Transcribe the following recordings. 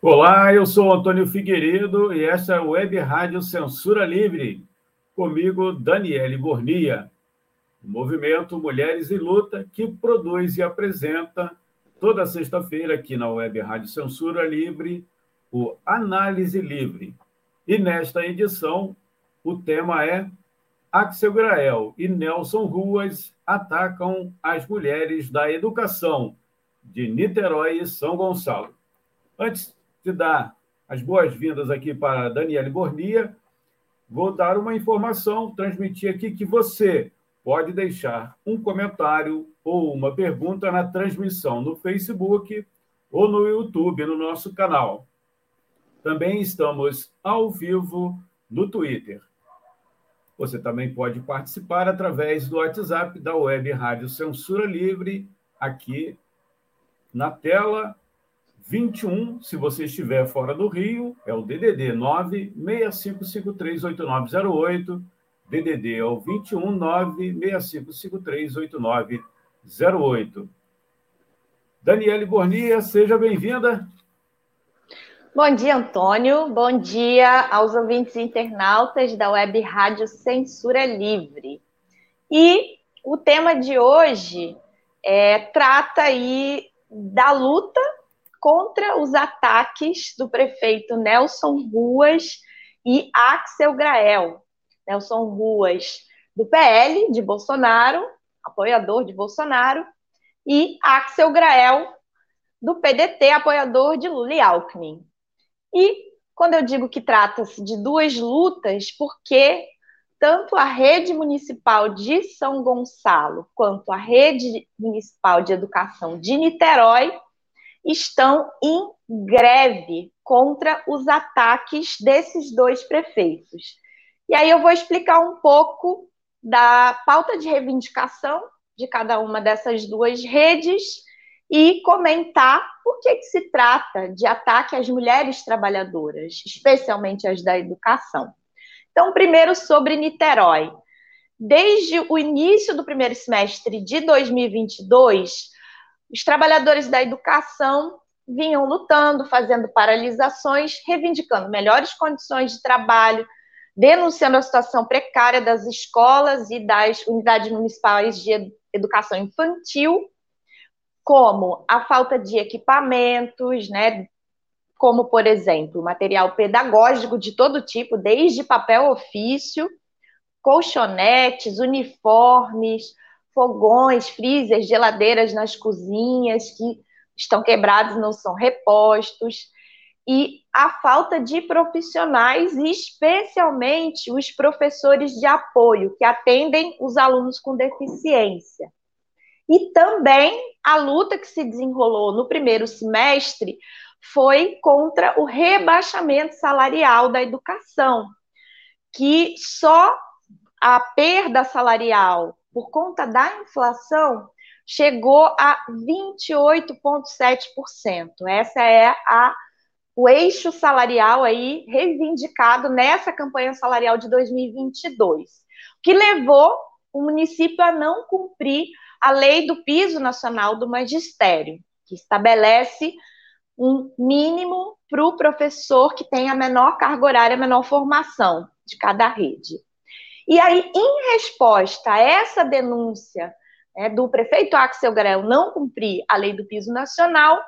Olá, eu sou Antônio Figueiredo e essa é a Web Rádio Censura Livre. Comigo, Daniele Bornia, o movimento Mulheres em Luta, que produz e apresenta toda sexta-feira aqui na Web Rádio Censura Livre o Análise Livre. E nesta edição, o tema é Axel Grael e Nelson Ruas atacam as mulheres da educação de Niterói e São Gonçalo. Antes dar as boas-vindas aqui para Daniele Bornia, vou dar uma informação, transmitir aqui que você pode deixar um comentário ou uma pergunta na transmissão no Facebook ou no YouTube, no nosso canal. Também estamos ao vivo no Twitter. Você também pode participar através do WhatsApp da Web Rádio Censura Livre, aqui na tela 21, se você estiver fora do Rio, é o DDD 965538908. DDD é o 21 965538908. Daniele Bornia, seja bem-vinda. Bom dia, Antônio. Bom dia aos ouvintes internautas da Web Rádio Censura Livre. E o tema de hoje é, trata aí da luta contra os ataques do prefeito Nelson Ruas e Axel Grael. Nelson Ruas, do PL, de Bolsonaro, apoiador de Bolsonaro, e Axel Grael, do PDT, apoiador de Lula e Alckmin. E quando eu digo que trata-se de duas lutas, porque tanto a rede municipal de São Gonçalo quanto a rede municipal de educação de Niterói estão em greve contra os ataques desses dois prefeitos. E aí eu vou explicar um pouco da pauta de reivindicação de cada uma dessas duas redes e comentar por que, que se trata de ataque às mulheres trabalhadoras, especialmente as da educação. Então, primeiro sobre Niterói. Desde o início do primeiro semestre de 2022, os trabalhadores da educação vinham lutando, fazendo paralisações, reivindicando melhores condições de trabalho, denunciando a situação precária das escolas e das unidades municipais de educação infantil, como a falta de equipamentos, né, como, por exemplo, material pedagógico de todo tipo, desde papel ofício, colchonetes, uniformes, fogões, freezers, geladeiras nas cozinhas que estão quebrados não são repostos, e a falta de profissionais, especialmente os professores de apoio, que atendem os alunos com deficiência. E também a luta que se desenrolou no primeiro semestre foi contra o rebaixamento salarial da educação, que só a perda salarial por conta da inflação, chegou a 28,7%. Essa é a, o eixo salarial aí reivindicado nessa campanha salarial de 2022, que levou o município a não cumprir a lei do piso nacional do magistério, que estabelece um mínimo para o professor que tem a menor carga horária, a menor formação de cada rede. E aí, em resposta a essa denúncia né, do prefeito Axel Grel não cumprir a lei do piso nacional,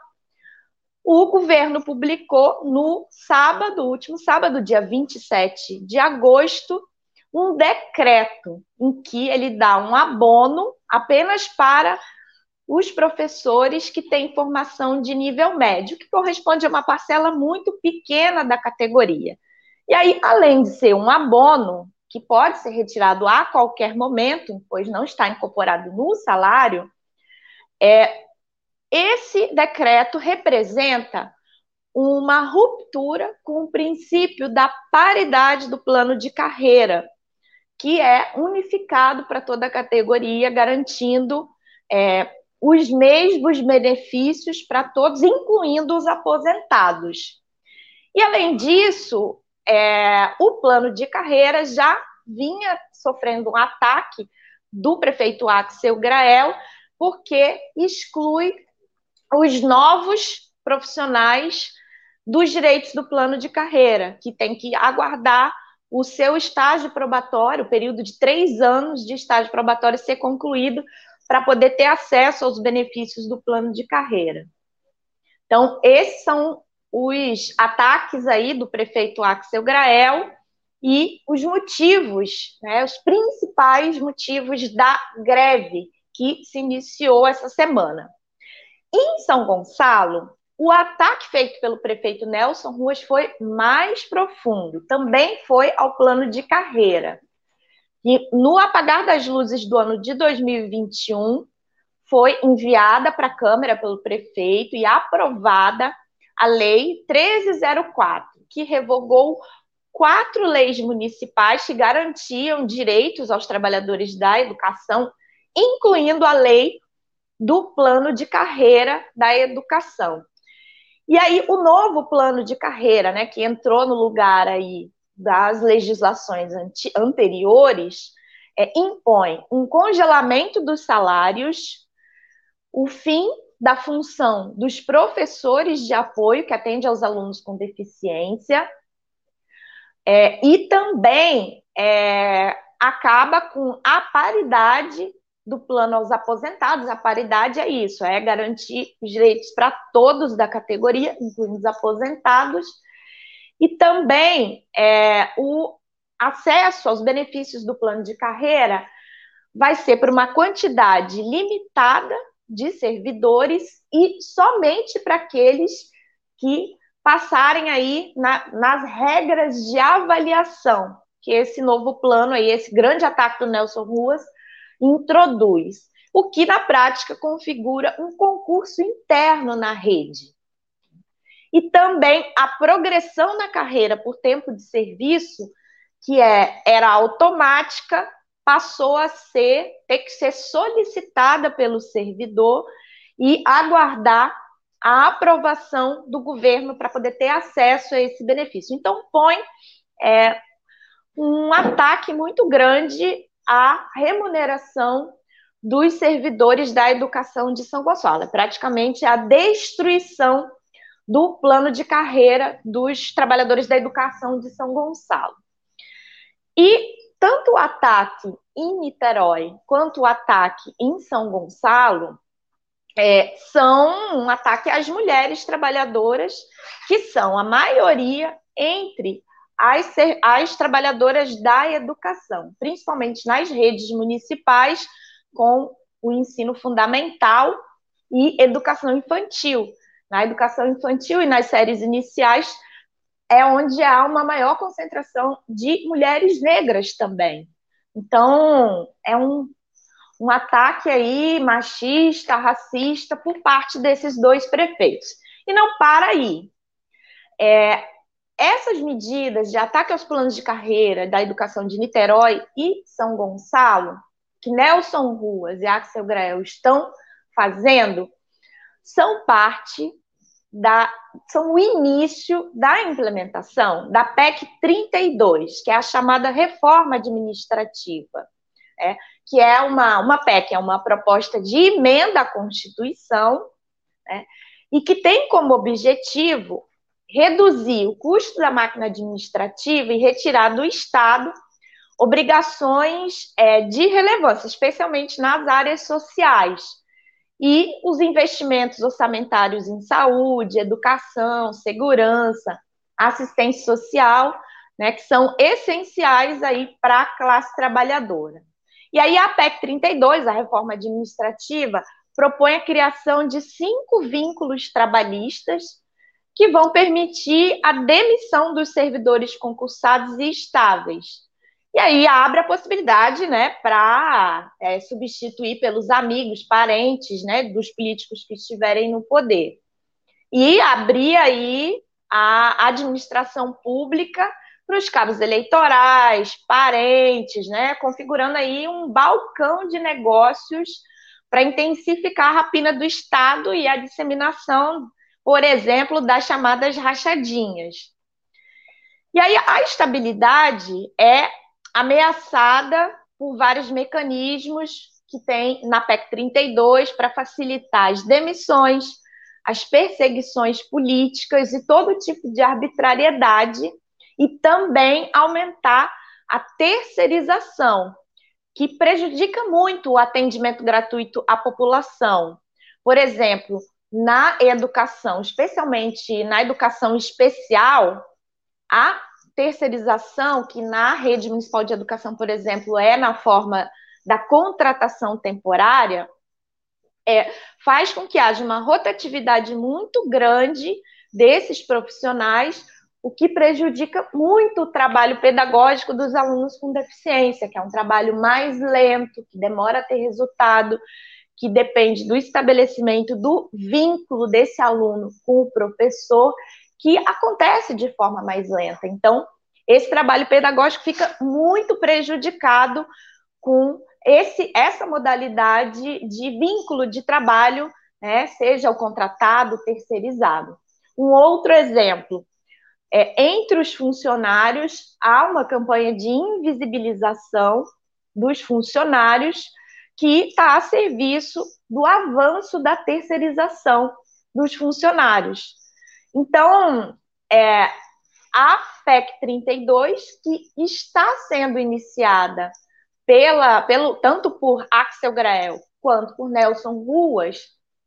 o governo publicou no sábado, último sábado, dia 27 de agosto, um decreto em que ele dá um abono apenas para os professores que têm formação de nível médio, que corresponde a uma parcela muito pequena da categoria. E aí, além de ser um abono, que pode ser retirado a qualquer momento, pois não está incorporado no salário, é, esse decreto representa uma ruptura com o princípio da paridade do plano de carreira, que é unificado para toda a categoria, garantindo é, os mesmos benefícios para todos, incluindo os aposentados. E, além disso, é, o plano de carreira já vinha sofrendo um ataque do prefeito Axel Grael, porque exclui os novos profissionais dos direitos do plano de carreira, que tem que aguardar o seu estágio probatório, o período de três anos de estágio probatório ser concluído para poder ter acesso aos benefícios do plano de carreira. Então, esses são os ataques aí do prefeito Axel Grael e os motivos, né, os principais motivos da greve que se iniciou essa semana. Em São Gonçalo, o ataque feito pelo prefeito Nelson Ruas foi mais profundo, também foi ao plano de carreira. E no apagar das luzes do ano de 2021, foi enviada para a Câmara pelo prefeito e aprovada a Lei 1304, que revogou quatro leis municipais que garantiam direitos aos trabalhadores da educação, incluindo a lei do plano de carreira da educação. E aí o novo plano de carreira, né, que entrou no lugar aí das legislações anteriores, é, impõe um congelamento dos salários, o fim da função dos professores de apoio que atende aos alunos com deficiência, é, e também é, acaba com a paridade do plano aos aposentados. A paridade é isso, é garantir os direitos para todos da categoria, incluindo os aposentados, e também é, o acesso aos benefícios do plano de carreira vai ser por uma quantidade limitada de servidores e somente para aqueles que passarem aí na, nas regras de avaliação que esse novo plano aí, esse grande ataque do Nelson Ruas introduz, o que na prática configura um concurso interno na rede. E também a progressão na carreira por tempo de serviço, que é, era automática, passou a ser ter que ser solicitada pelo servidor e aguardar a aprovação do governo para poder ter acesso a esse benefício. Então, põe é, um ataque muito grande à remuneração dos servidores da educação de São Gonçalo. É praticamente a destruição do plano de carreira dos trabalhadores da educação de São Gonçalo. E tanto o ataque em Niterói quanto o ataque em São Gonçalo é, são um ataque às mulheres trabalhadoras, que são a maioria entre as, as trabalhadoras da educação, principalmente nas redes municipais, com o ensino fundamental e educação infantil. Na educação infantil e nas séries iniciais é onde há uma maior concentração de mulheres negras também. Então, é um um ataque aí machista, racista por parte desses dois prefeitos. E não para aí. É, essas medidas de ataque aos planos de carreira da educação de Niterói e São Gonçalo, que Nelson Ruas e Axel Grael estão fazendo, são parte da, são o início da implementação da PEC 32, que é a chamada reforma administrativa. É, que é uma, uma PEC, é uma proposta de emenda à Constituição, né, e que tem como objetivo reduzir o custo da máquina administrativa e retirar do Estado obrigações é, de relevância, especialmente nas áreas sociais, e os investimentos orçamentários em saúde, educação, segurança, assistência social, né, que são essenciais aí para a classe trabalhadora. E aí a PEC 32, a reforma administrativa, propõe a criação de cinco vínculos trabalhistas que vão permitir a demissão dos servidores concursados e estáveis. E aí abre a possibilidade, né, para é, substituir pelos amigos, parentes, né, dos políticos que estiverem no poder. e abrir aí a administração pública para os cabos eleitorais, parentes, né, configurando aí um balcão de negócios para intensificar a rapina do Estado e a disseminação, por exemplo, das chamadas rachadinhas. E aí a estabilidade é ameaçada por vários mecanismos que tem na PEC 32 para facilitar as demissões, as perseguições políticas e todo tipo de arbitrariedade e também aumentar a terceirização, que prejudica muito o atendimento gratuito à população. Por exemplo, na educação, especialmente na educação especial, a terceirização, que na rede municipal de educação, por exemplo, é na forma da contratação temporária, é, faz com que haja uma rotatividade muito grande desses profissionais o que prejudica muito o trabalho pedagógico dos alunos com deficiência, que é um trabalho mais lento, que demora a ter resultado, que depende do estabelecimento do vínculo desse aluno com o professor, que acontece de forma mais lenta. Então, esse trabalho pedagógico fica muito prejudicado com esse, essa modalidade de vínculo de trabalho, né, seja o contratado, terceirizado. Um outro exemplo, é, entre os funcionários, há uma campanha de invisibilização dos funcionários que está a serviço do avanço da terceirização dos funcionários. Então, é, a PEC 32, que está sendo iniciada pela, pelo, tanto por Axel Grael quanto por Nelson Ruas,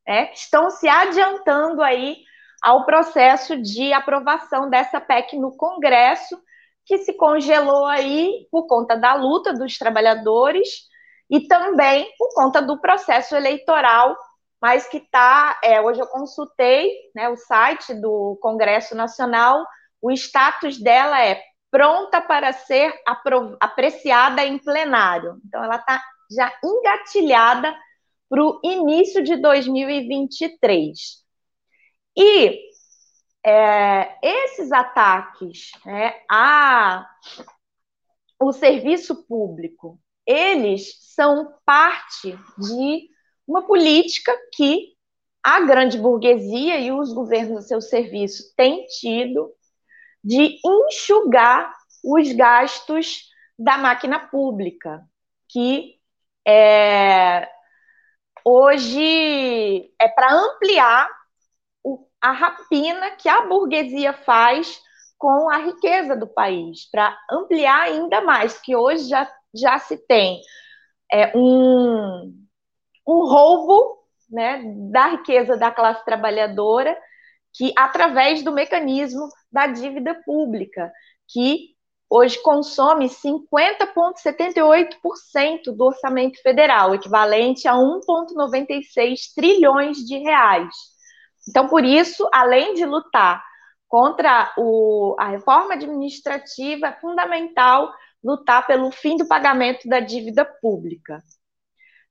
né, estão se adiantando aí ao processo de aprovação dessa PEC no Congresso, que se congelou aí por conta da luta dos trabalhadores e também por conta do processo eleitoral, mas que está, é, hoje eu consultei né, o site do Congresso Nacional, o status dela é pronta para ser apreciada em plenário. Então, ela está já engatilhada para o início de 2023. E é, esses ataques né, a o serviço público, eles são parte de uma política que a grande burguesia e os governos a seu serviço têm tido de enxugar os gastos da máquina pública, que é, hoje é para ampliar a rapina que a burguesia faz com a riqueza do país, para ampliar ainda mais, que hoje já, já se tem é, um, um roubo né, da riqueza da classe trabalhadora, que através do mecanismo da dívida pública, que hoje consome 50,78% do orçamento federal, equivalente a 1,96 trilhões de reais. Então, por isso, além de lutar contra o, a reforma administrativa, é fundamental lutar pelo fim do pagamento da dívida pública,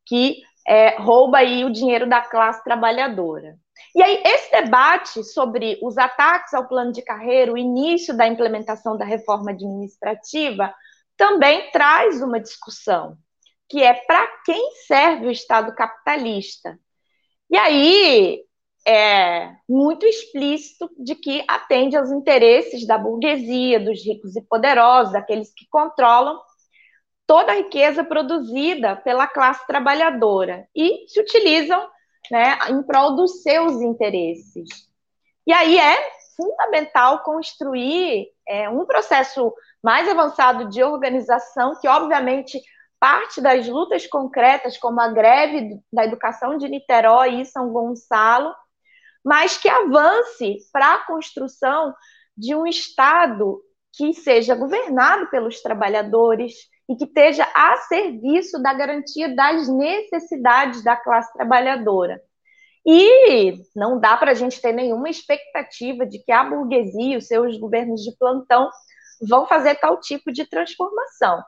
que é, rouba aí o dinheiro da classe trabalhadora. E aí, esse debate sobre os ataques ao plano de carreira, o início da implementação da reforma administrativa, também traz uma discussão, que é para quem serve o Estado capitalista. E aí, é muito explícito de que atende aos interesses da burguesia, dos ricos e poderosos, daqueles que controlam toda a riqueza produzida pela classe trabalhadora e se utilizam né, em prol dos seus interesses. E aí é fundamental construir é, um processo mais avançado de organização, que obviamente parte das lutas concretas, como a greve da educação de Niterói e São Gonçalo, mas que avance para a construção de um Estado que seja governado pelos trabalhadores e que esteja a serviço da garantia das necessidades da classe trabalhadora. E não dá para a gente ter nenhuma expectativa de que a burguesia e os seus governos de plantão vão fazer tal tipo de transformação.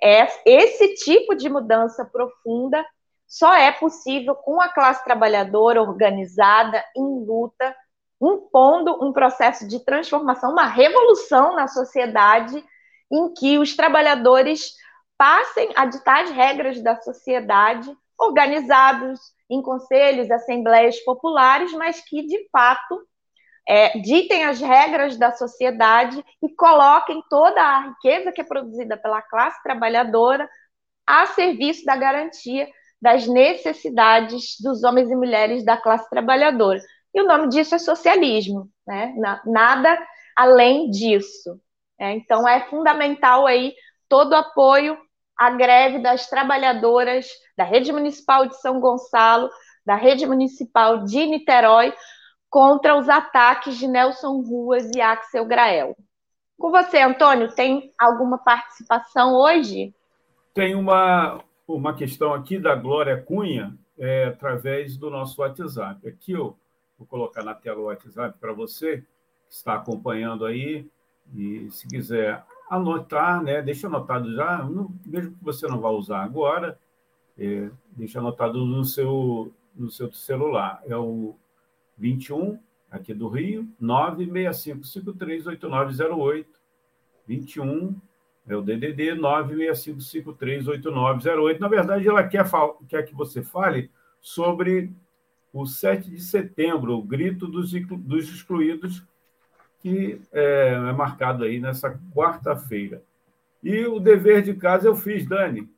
É, esse tipo de mudança profunda só é possível com a classe trabalhadora organizada, em luta, impondo um processo de transformação, uma revolução na sociedade, em que os trabalhadores passem a ditar as regras da sociedade, organizados em conselhos, assembleias populares, mas que, de fato, é, ditem as regras da sociedade e coloquem toda a riqueza que é produzida pela classe trabalhadora a serviço da garantia das necessidades dos homens e mulheres da classe trabalhadora. E o nome disso é socialismo, né? nada além disso. É, então é fundamental aí todo o apoio à greve das trabalhadoras da rede municipal de São Gonçalo, da rede municipal de Niterói, contra os ataques de Nelson Ruas e Axel Grael. Com você, Antônio, tem alguma participação hoje? Tem uma, uma questão aqui da Glória Cunha, é, através do nosso WhatsApp. Aqui eu vou colocar na tela o WhatsApp para você, que está acompanhando aí, e se quiser anotar, né, deixa anotado já, não, mesmo que você não vá usar agora, é, deixa anotado no seu, no seu celular. É o 21, aqui do Rio, 965538908, 21 é o DDD 965538908. Na verdade, ela quer, quer que você fale sobre o 7 de setembro, o grito dos, dos excluídos, que é, é marcado aí nessa quarta-feira. E o dever de casa eu fiz, Dani.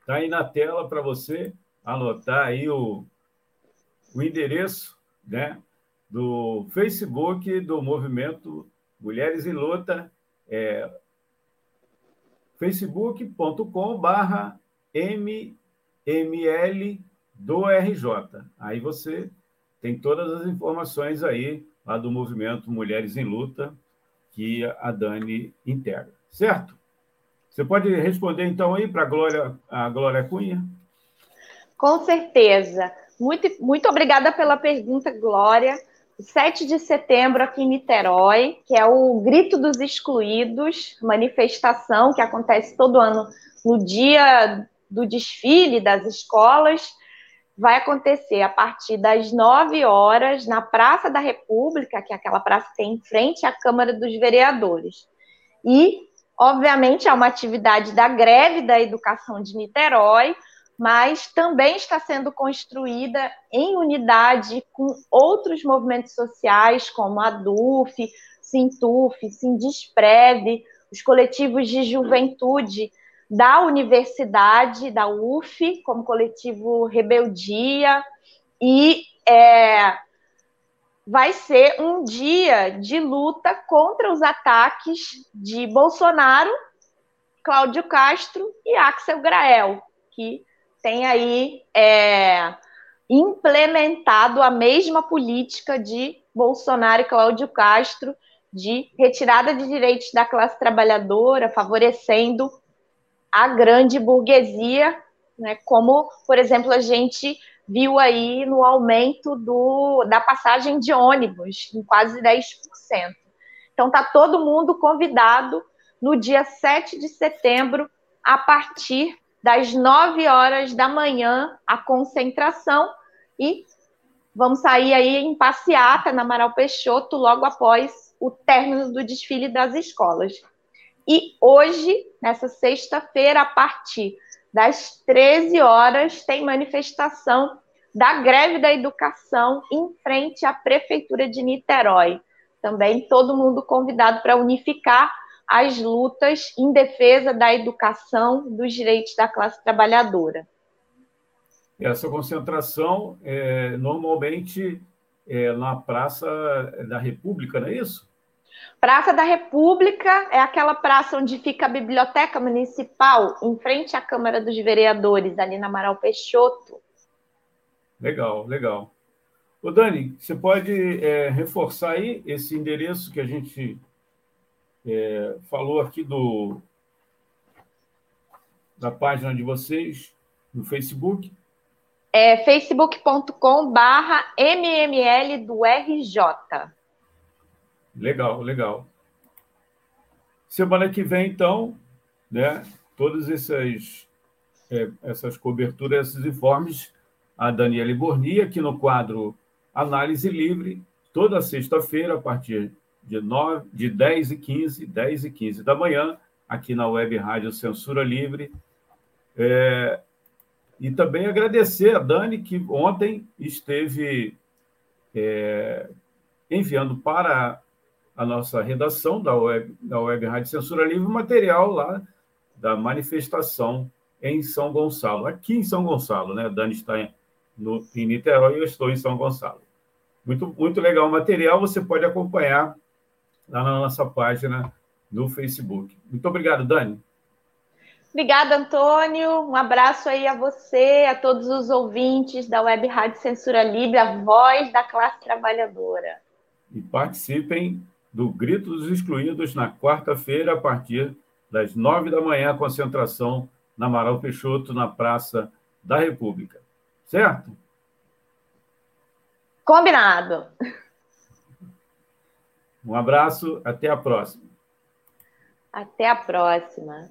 Está aí na tela para você anotar aí o, o endereço né, do Facebook do movimento Mulheres em Luta, é, facebook.com/barra mml do RJ. Aí você tem todas as informações aí lá do movimento Mulheres em Luta, que a Dani integra, certo? Você pode responder então aí para Glória, a Glória Cunha? Com certeza. Muito, muito obrigada pela pergunta, Glória. 7 de setembro aqui em Niterói, que é o Grito dos Excluídos, manifestação que acontece todo ano no dia do desfile das escolas. Vai acontecer a partir das 9 horas na Praça da República, que é aquela praça que tem em frente à Câmara dos Vereadores. E, obviamente, é uma atividade da greve da educação de Niterói, mas também está sendo construída em unidade com outros movimentos sociais, como a DUF, Sintuf, Sindisprev, os coletivos de juventude da universidade, da UF, como coletivo Rebeldia, e é, vai ser um dia de luta contra os ataques de Bolsonaro, Cláudio Castro e Axel Grael, que tem aí é, implementado a mesma política de Bolsonaro e Cláudio Castro de retirada de direitos da classe trabalhadora, favorecendo a grande burguesia, né, como, por exemplo, a gente viu aí no aumento do, da passagem de ônibus, em quase 10%. Então, está todo mundo convidado no dia 7 de setembro, a partir das 9 horas da manhã a concentração e vamos sair aí em passeata na Amaral Peixoto logo após o término do desfile das escolas. E hoje, nessa sexta-feira, a partir das 13 horas, tem manifestação da greve da educação em frente à Prefeitura de Niterói. Também todo mundo convidado para unificar as lutas em defesa da educação, dos direitos da classe trabalhadora. Essa concentração é, normalmente é na Praça da República, não é isso? Praça da República é aquela praça onde fica a Biblioteca Municipal, em frente à Câmara dos Vereadores, ali na Amaral Peixoto. Legal, legal. Ô Dani, você pode é, reforçar aí esse endereço que a gente é, falou aqui do da página de vocês no Facebook. É facebook.com barra mml do RJ. Legal, legal. Semana que vem, então, né, todas essas, é, essas coberturas, esses informes, a Daniela Borni, aqui no quadro Análise Livre, toda sexta-feira, a partir de, 9, de 10 e 15, 10 e 15 da manhã, aqui na Web Rádio Censura Livre. É, e também agradecer a Dani, que ontem esteve é, enviando para a nossa redação da Web, da Web Rádio Censura Livre material lá da manifestação em São Gonçalo, aqui em São Gonçalo, né? Dani está em, no, em Niterói e eu estou em São Gonçalo. Muito, muito legal o material, você pode acompanhar lá na nossa página no Facebook. Muito obrigado, Dani. Obrigada, Antônio. Um abraço aí a você, a todos os ouvintes da Web Rádio Censura Livre, a voz da classe trabalhadora. E participem do Grito dos Excluídos na quarta-feira, a partir das nove da manhã, concentração na Amaral Peixoto, na Praça da República. Certo? Combinado. Um abraço, até a próxima. Até a próxima.